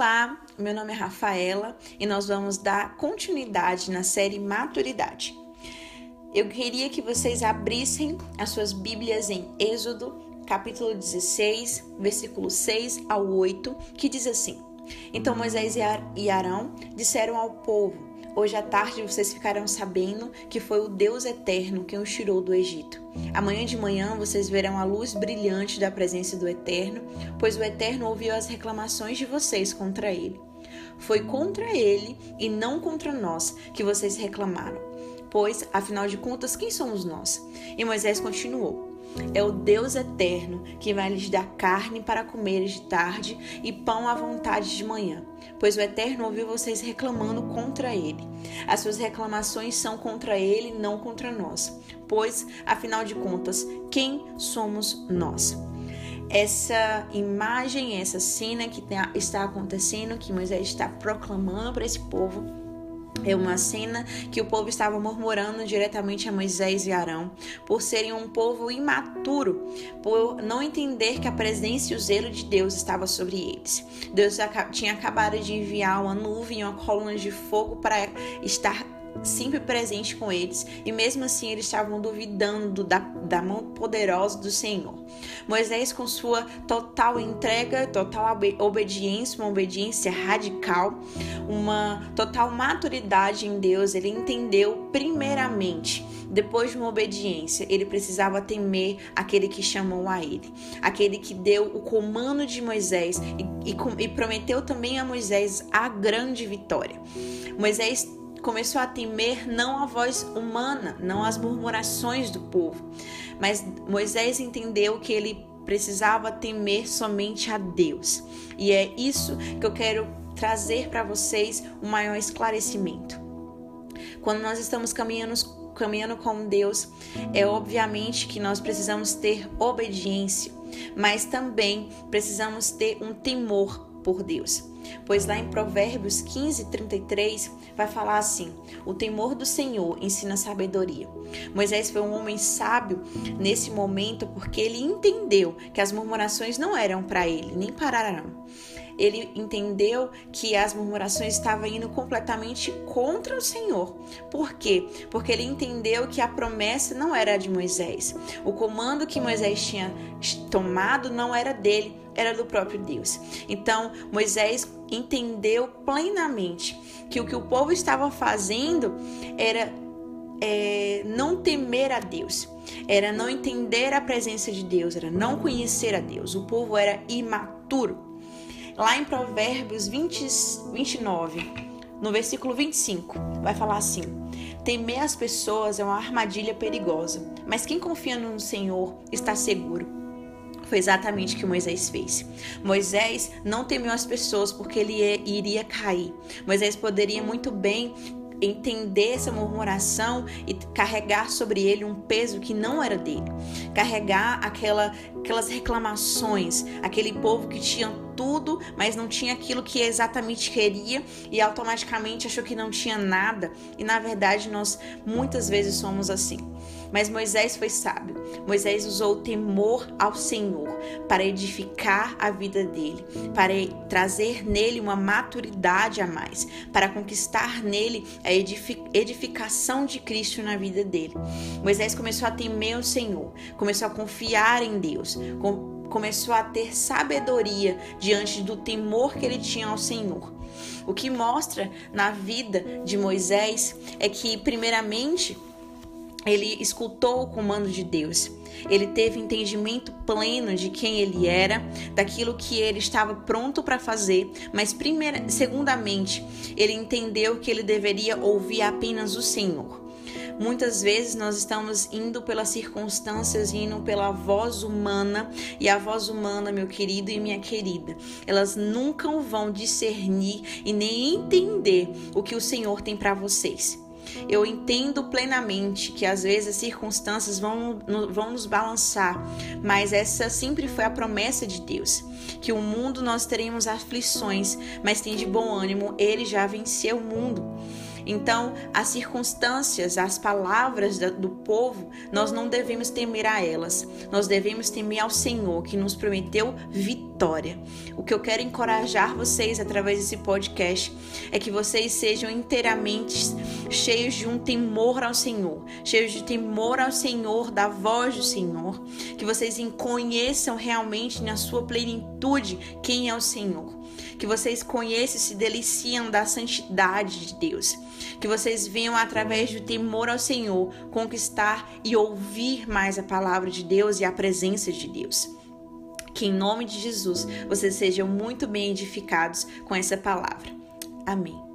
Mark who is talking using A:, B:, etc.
A: Olá, meu nome é Rafaela e nós vamos dar continuidade na série Maturidade. Eu queria que vocês abrissem as suas Bíblias em Êxodo, capítulo 16, versículo 6 ao 8, que diz assim: Então Moisés e Arão disseram ao povo: Hoje à tarde vocês ficarão sabendo que foi o Deus eterno quem os tirou do Egito. Amanhã de manhã vocês verão a luz brilhante da presença do Eterno, pois o Eterno ouviu as reclamações de vocês contra ele. Foi contra ele e não contra nós que vocês reclamaram. Pois, afinal de contas, quem somos nós? E Moisés continuou: é o Deus eterno que vai lhes dar carne para comer de tarde e pão à vontade de manhã, pois o Eterno ouviu vocês reclamando contra ele. As suas reclamações são contra ele, não contra nós, pois, afinal de contas, quem somos nós? Essa imagem, essa cena que está acontecendo, que Moisés está proclamando para esse povo, é uma cena que o povo estava murmurando diretamente a Moisés e Arão por serem um povo imaturo, por não entender que a presença e o zelo de Deus estava sobre eles. Deus tinha acabado de enviar uma nuvem, uma coluna de fogo para estar sempre presente com eles, e mesmo assim eles estavam duvidando da, da mão poderosa do Senhor. Moisés, com sua total entrega, total obediência, uma obediência radical, uma total maturidade em Deus, ele entendeu primeiramente depois de uma obediência, ele precisava temer aquele que chamou a ele, aquele que deu o comando de Moisés e, e, e prometeu também a Moisés a grande vitória. Moisés começou a temer não a voz humana, não as murmurações do povo, mas Moisés entendeu que ele precisava temer somente a Deus. E é isso que eu quero trazer para vocês um maior esclarecimento. Quando nós estamos caminhando, caminhando com Deus, é obviamente que nós precisamos ter obediência, mas também precisamos ter um temor por Deus. Pois lá em Provérbios 15, 33, vai falar assim: O temor do Senhor ensina sabedoria. Moisés foi um homem sábio nesse momento porque ele entendeu que as murmurações não eram para ele, nem para Arão ele entendeu que as murmurações estavam indo completamente contra o Senhor. Por quê? Porque ele entendeu que a promessa não era de Moisés. O comando que Moisés tinha tomado não era dele, era do próprio Deus. Então, Moisés entendeu plenamente que o que o povo estava fazendo era é, não temer a Deus, era não entender a presença de Deus, era não conhecer a Deus. O povo era imaturo. Lá em Provérbios 20, 29, no versículo 25, vai falar assim: Temer as pessoas é uma armadilha perigosa, mas quem confia no Senhor está seguro. Foi exatamente o que Moisés fez. Moisés não temeu as pessoas porque ele iria cair. Moisés poderia muito bem entender essa murmuração e carregar sobre ele um peso que não era dele. Carregar aquela, aquelas reclamações, aquele povo que tinha tudo, mas não tinha aquilo que exatamente queria e automaticamente achou que não tinha nada. E na verdade nós muitas vezes somos assim. Mas Moisés foi sábio. Moisés usou o temor ao Senhor para edificar a vida dele, para trazer nele uma maturidade a mais, para conquistar nele a edificação de Cristo na vida dele. Moisés começou a temer o Senhor, começou a confiar em Deus, começou a ter sabedoria diante do temor que ele tinha ao Senhor. O que mostra na vida de Moisés é que, primeiramente, ele escutou o comando de Deus. Ele teve entendimento pleno de quem ele era, daquilo que ele estava pronto para fazer, mas primeira, segundamente, ele entendeu que ele deveria ouvir apenas o Senhor. Muitas vezes nós estamos indo pelas circunstâncias, indo pela voz humana, e a voz humana, meu querido e minha querida, elas nunca vão discernir e nem entender o que o Senhor tem para vocês. Eu entendo plenamente que às vezes as circunstâncias vão, vão nos balançar, mas essa sempre foi a promessa de Deus: que o mundo nós teremos aflições, mas tem de bom ânimo, ele já venceu o mundo. Então, as circunstâncias, as palavras do povo, nós não devemos temer a elas. Nós devemos temer ao Senhor, que nos prometeu vitória. O que eu quero encorajar vocês através desse podcast é que vocês sejam inteiramente cheios de um temor ao Senhor, cheios de temor ao Senhor, da voz do Senhor, que vocês conheçam realmente na sua plenitude quem é o Senhor que vocês conheçam e se deliciam da santidade de Deus, que vocês venham através do temor ao Senhor conquistar e ouvir mais a palavra de Deus e a presença de Deus. Que em nome de Jesus vocês sejam muito bem edificados com essa palavra. Amém.